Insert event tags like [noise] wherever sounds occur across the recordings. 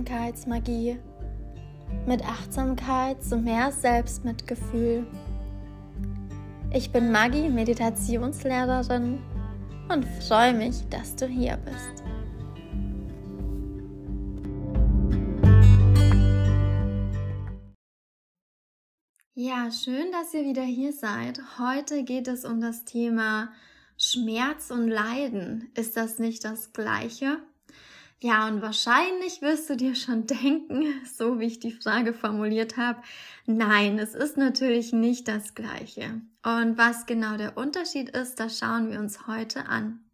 Achtsamkeitsmagie. Mit Achtsamkeit zu mehr Selbstmitgefühl. Ich bin Maggie, Meditationslehrerin und freue mich, dass du hier bist. Ja, schön, dass ihr wieder hier seid. Heute geht es um das Thema Schmerz und Leiden. Ist das nicht das gleiche? Ja, und wahrscheinlich wirst du dir schon [laughs] denken, so wie ich die Frage formuliert habe, nein, es ist natürlich nicht das gleiche. Und was genau der Unterschied ist, das schauen wir uns heute an.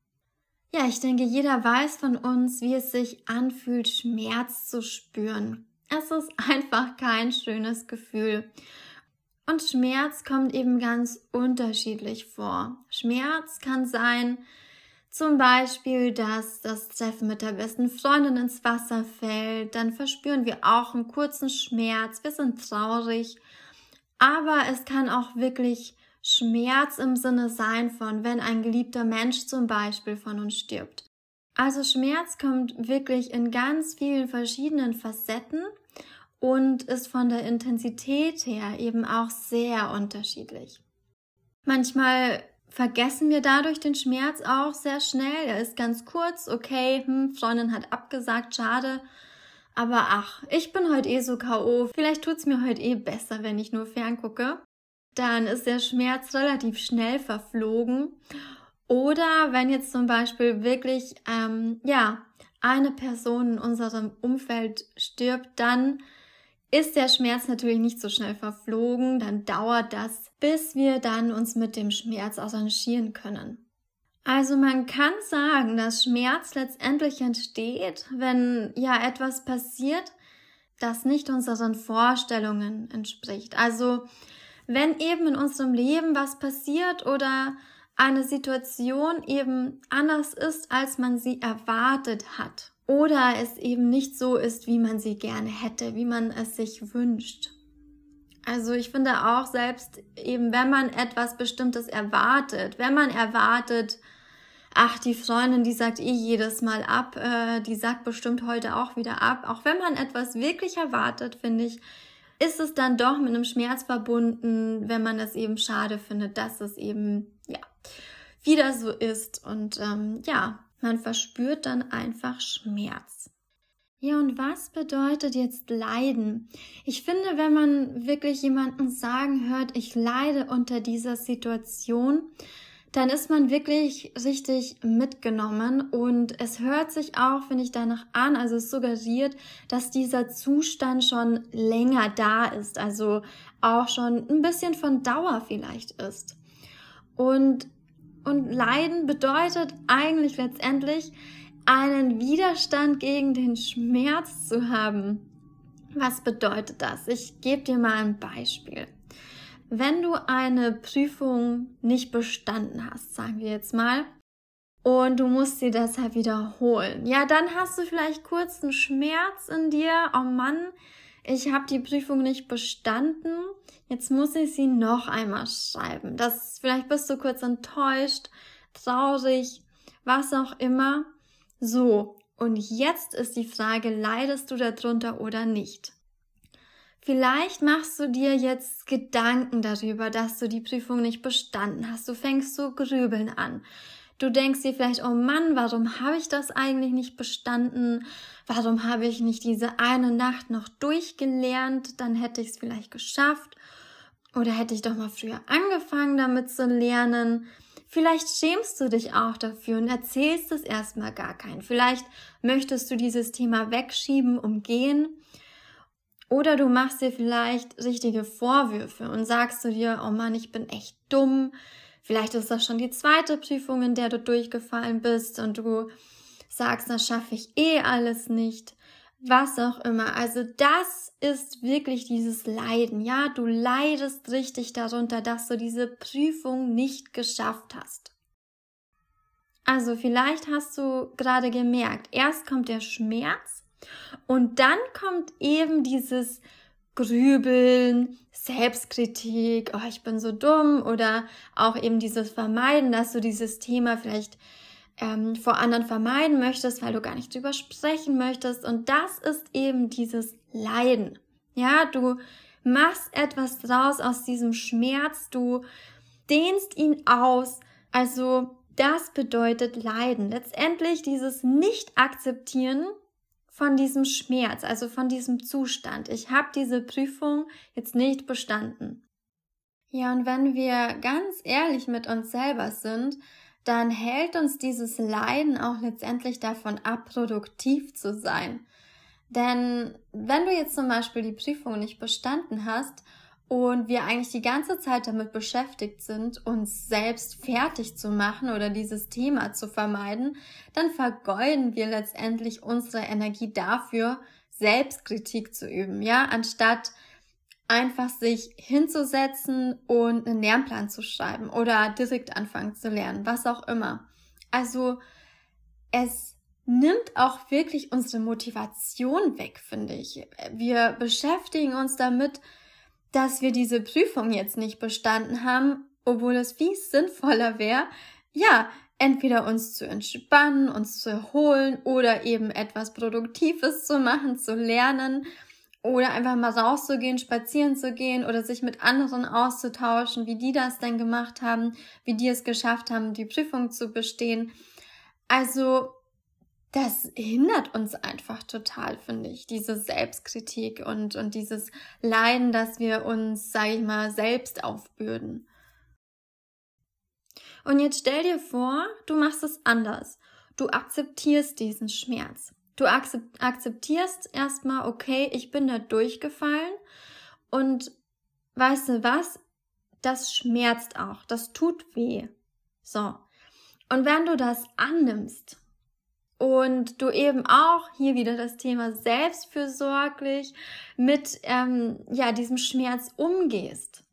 Ja, ich denke, jeder weiß von uns, wie es sich anfühlt, Schmerz zu spüren. Es ist einfach kein schönes Gefühl. Und Schmerz kommt eben ganz unterschiedlich vor. Schmerz kann sein, zum Beispiel, dass das Treffen mit der besten Freundin ins Wasser fällt, dann verspüren wir auch einen kurzen Schmerz, wir sind traurig. Aber es kann auch wirklich Schmerz im Sinne sein von, wenn ein geliebter Mensch zum Beispiel von uns stirbt. Also Schmerz kommt wirklich in ganz vielen verschiedenen Facetten und ist von der Intensität her eben auch sehr unterschiedlich. Manchmal vergessen wir dadurch den Schmerz auch sehr schnell. Er ist ganz kurz, okay, hm, Freundin hat abgesagt, schade. Aber ach, ich bin heute eh so K.O. Vielleicht tut's mir heute eh besser, wenn ich nur ferngucke. Dann ist der Schmerz relativ schnell verflogen. Oder wenn jetzt zum Beispiel wirklich, ähm, ja, eine Person in unserem Umfeld stirbt, dann ist der Schmerz natürlich nicht so schnell verflogen, dann dauert das, bis wir dann uns mit dem Schmerz arrangieren können. Also man kann sagen, dass Schmerz letztendlich entsteht, wenn ja etwas passiert, das nicht unseren Vorstellungen entspricht. Also wenn eben in unserem Leben was passiert oder eine Situation eben anders ist, als man sie erwartet hat oder es eben nicht so ist, wie man sie gerne hätte, wie man es sich wünscht. Also ich finde auch selbst eben, wenn man etwas Bestimmtes erwartet, wenn man erwartet, ach, die Freundin, die sagt eh jedes Mal ab, äh, die sagt bestimmt heute auch wieder ab. Auch wenn man etwas wirklich erwartet, finde ich, ist es dann doch mit einem Schmerz verbunden, wenn man es eben schade findet, dass es eben, ja, wieder so ist. Und ähm, ja, man verspürt dann einfach Schmerz. Ja, und was bedeutet jetzt Leiden? Ich finde, wenn man wirklich jemanden sagen hört, ich leide unter dieser Situation, dann ist man wirklich richtig mitgenommen und es hört sich auch, finde ich, danach an, also es suggeriert, dass dieser Zustand schon länger da ist, also auch schon ein bisschen von Dauer vielleicht ist. Und und Leiden bedeutet eigentlich letztendlich, einen Widerstand gegen den Schmerz zu haben. Was bedeutet das? Ich gebe dir mal ein Beispiel. Wenn du eine Prüfung nicht bestanden hast, sagen wir jetzt mal, und du musst sie deshalb wiederholen, ja, dann hast du vielleicht kurz einen Schmerz in dir. Oh Mann, ich habe die Prüfung nicht bestanden, jetzt muss ich sie noch einmal schreiben. Das, vielleicht bist du kurz enttäuscht, traurig, was auch immer. So, und jetzt ist die Frage, leidest du darunter oder nicht? Vielleicht machst du dir jetzt Gedanken darüber, dass du die Prüfung nicht bestanden hast. Du fängst so grübeln an. Du denkst dir vielleicht, oh Mann, warum habe ich das eigentlich nicht bestanden? Warum habe ich nicht diese eine Nacht noch durchgelernt? Dann hätte ich es vielleicht geschafft. Oder hätte ich doch mal früher angefangen, damit zu lernen. Vielleicht schämst du dich auch dafür und erzählst es erstmal gar keinen. Vielleicht möchtest du dieses Thema wegschieben, umgehen. Oder du machst dir vielleicht richtige Vorwürfe und sagst du dir, oh Mann, ich bin echt dumm Vielleicht ist das schon die zweite Prüfung, in der du durchgefallen bist und du sagst, das schaffe ich eh alles nicht. Was auch immer. Also das ist wirklich dieses Leiden. Ja, du leidest richtig darunter, dass du diese Prüfung nicht geschafft hast. Also vielleicht hast du gerade gemerkt, erst kommt der Schmerz und dann kommt eben dieses Grübeln, Selbstkritik, oh, ich bin so dumm oder auch eben dieses Vermeiden, dass du dieses Thema vielleicht ähm, vor anderen vermeiden möchtest, weil du gar nicht drüber sprechen möchtest. Und das ist eben dieses Leiden. Ja, du machst etwas draus aus diesem Schmerz, du dehnst ihn aus. Also das bedeutet Leiden. Letztendlich dieses Nicht-Akzeptieren von diesem Schmerz, also von diesem Zustand. Ich habe diese Prüfung jetzt nicht bestanden. Ja, und wenn wir ganz ehrlich mit uns selber sind, dann hält uns dieses Leiden auch letztendlich davon ab, produktiv zu sein. Denn wenn du jetzt zum Beispiel die Prüfung nicht bestanden hast und wir eigentlich die ganze Zeit damit beschäftigt sind, uns selbst fertig zu machen oder dieses Thema zu vermeiden, dann vergeuden wir letztendlich unsere Energie dafür, Selbstkritik zu üben, ja, anstatt einfach sich hinzusetzen und einen Lernplan zu schreiben oder direkt anfangen zu lernen, was auch immer. Also es nimmt auch wirklich unsere Motivation weg, finde ich. Wir beschäftigen uns damit, dass wir diese Prüfung jetzt nicht bestanden haben, obwohl es viel sinnvoller wäre, ja, entweder uns zu entspannen, uns zu erholen oder eben etwas Produktives zu machen, zu lernen oder einfach mal rauszugehen, spazieren zu gehen oder sich mit anderen auszutauschen, wie die das denn gemacht haben, wie die es geschafft haben, die Prüfung zu bestehen. Also, das hindert uns einfach total, finde ich, diese Selbstkritik und, und dieses Leiden, dass wir uns, sage ich mal, selbst aufbürden. Und jetzt stell dir vor, du machst es anders. Du akzeptierst diesen Schmerz. Du akzeptierst erstmal, okay, ich bin da durchgefallen und weißt du was? Das schmerzt auch, das tut weh. So. Und wenn du das annimmst und du eben auch hier wieder das Thema selbstfürsorglich mit ähm, ja diesem Schmerz umgehst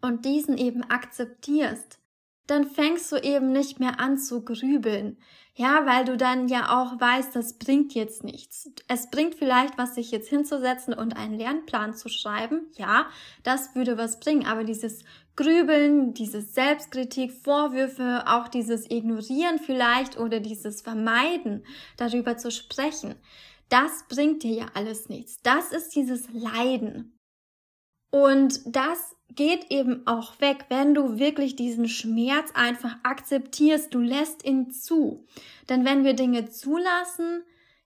und diesen eben akzeptierst, dann fängst du eben nicht mehr an zu grübeln. Ja, weil du dann ja auch weißt, das bringt jetzt nichts. Es bringt vielleicht was, sich jetzt hinzusetzen und einen Lernplan zu schreiben. Ja, das würde was bringen. Aber dieses Grübeln, dieses Selbstkritik, Vorwürfe, auch dieses Ignorieren vielleicht oder dieses Vermeiden, darüber zu sprechen, das bringt dir ja alles nichts. Das ist dieses Leiden. Und das geht eben auch weg, wenn du wirklich diesen Schmerz einfach akzeptierst, du lässt ihn zu. Denn wenn wir Dinge zulassen,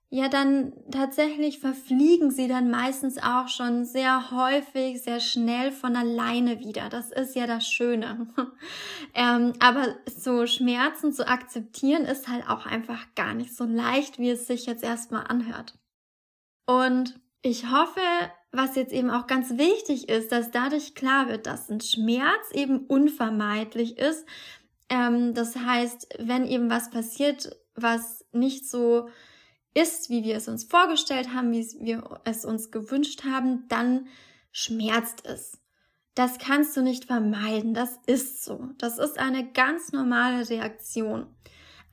ja, dann tatsächlich verfliegen sie dann meistens auch schon sehr häufig, sehr schnell von alleine wieder. Das ist ja das Schöne. [laughs] ähm, aber so Schmerzen zu akzeptieren ist halt auch einfach gar nicht so leicht, wie es sich jetzt erstmal anhört. Und ich hoffe, was jetzt eben auch ganz wichtig ist, dass dadurch klar wird, dass ein Schmerz eben unvermeidlich ist. Ähm, das heißt, wenn eben was passiert, was nicht so ist, wie wir es uns vorgestellt haben, wie wir es uns gewünscht haben, dann schmerzt es. Das kannst du nicht vermeiden, das ist so. Das ist eine ganz normale Reaktion.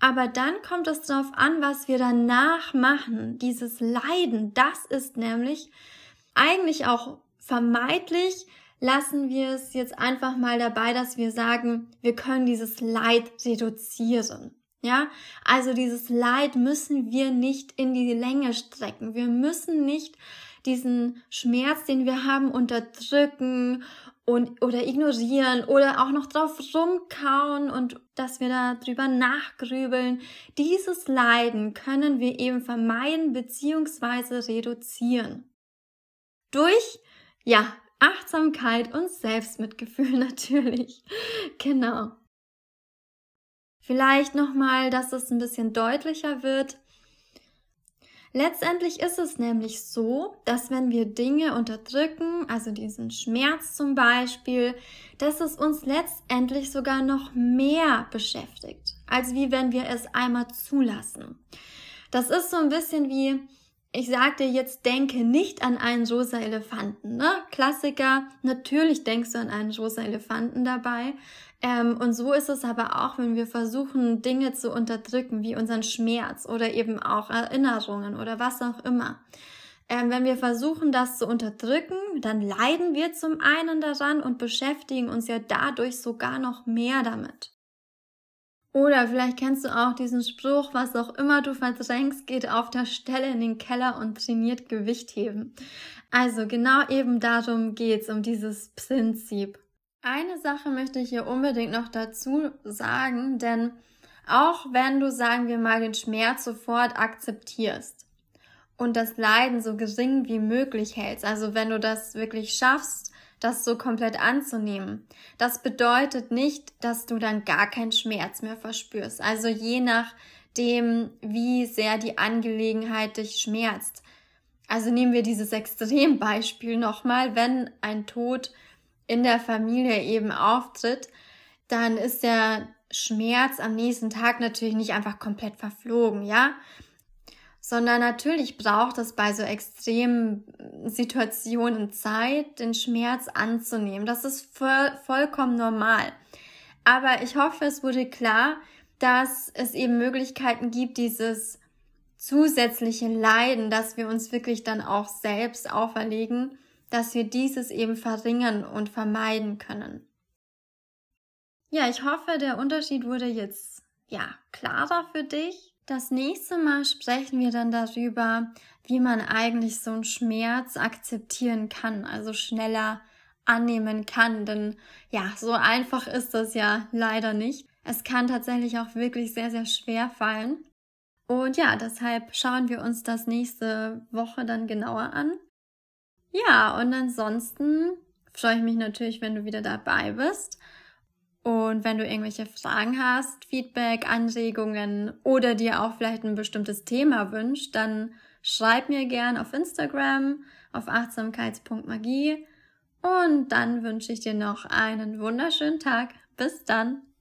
Aber dann kommt es darauf an, was wir danach machen. Dieses Leiden, das ist nämlich eigentlich auch vermeidlich, lassen wir es jetzt einfach mal dabei, dass wir sagen, wir können dieses Leid reduzieren. Ja, also dieses Leid müssen wir nicht in die Länge strecken. Wir müssen nicht diesen Schmerz, den wir haben, unterdrücken und oder ignorieren oder auch noch drauf rumkauen und dass wir da drüber nachgrübeln. Dieses Leiden können wir eben vermeiden bzw. reduzieren. Durch, ja, Achtsamkeit und Selbstmitgefühl [laughs] natürlich. genau. Vielleicht nochmal, dass es ein bisschen deutlicher wird. Letztendlich ist es nämlich so, dass wenn wir Dinge unterdrücken, also diesen Schmerz zum Beispiel, dass es uns letztendlich sogar noch mehr beschäftigt, als wie wenn wir es einmal zulassen. Das ist so ein bisschen wie, ich sagte jetzt, denke nicht an einen rosa Elefanten, ne? Klassiker, natürlich denkst du an einen rosa Elefanten dabei. Ähm, und so ist es aber auch, wenn wir versuchen, Dinge zu unterdrücken, wie unseren Schmerz oder eben auch Erinnerungen oder was auch immer. Ähm, wenn wir versuchen, das zu unterdrücken, dann leiden wir zum einen daran und beschäftigen uns ja dadurch sogar noch mehr damit. Oder vielleicht kennst du auch diesen Spruch, was auch immer du verdrängst, geht auf der Stelle in den Keller und trainiert Gewichtheben. Also genau eben darum geht's, um dieses Prinzip. Eine Sache möchte ich hier unbedingt noch dazu sagen, denn auch wenn du, sagen wir mal, den Schmerz sofort akzeptierst und das Leiden so gering wie möglich hältst, also wenn du das wirklich schaffst, das so komplett anzunehmen, das bedeutet nicht, dass du dann gar keinen Schmerz mehr verspürst. Also je nachdem, wie sehr die Angelegenheit dich schmerzt. Also nehmen wir dieses Extrembeispiel nochmal, wenn ein Tod in der Familie eben auftritt, dann ist der Schmerz am nächsten Tag natürlich nicht einfach komplett verflogen, ja? Sondern natürlich braucht es bei so extremen Situationen Zeit, den Schmerz anzunehmen. Das ist voll, vollkommen normal. Aber ich hoffe, es wurde klar, dass es eben Möglichkeiten gibt, dieses zusätzliche Leiden, dass wir uns wirklich dann auch selbst auferlegen, dass wir dieses eben verringern und vermeiden können. Ja, ich hoffe, der Unterschied wurde jetzt, ja, klarer für dich. Das nächste Mal sprechen wir dann darüber, wie man eigentlich so einen Schmerz akzeptieren kann, also schneller annehmen kann, denn ja, so einfach ist das ja leider nicht. Es kann tatsächlich auch wirklich sehr, sehr schwer fallen. Und ja, deshalb schauen wir uns das nächste Woche dann genauer an. Ja, und ansonsten freue ich mich natürlich, wenn du wieder dabei bist. Und wenn du irgendwelche Fragen hast, Feedback, Anregungen oder dir auch vielleicht ein bestimmtes Thema wünscht, dann schreib mir gern auf Instagram auf achtsamkeits.magie und dann wünsche ich dir noch einen wunderschönen Tag. Bis dann.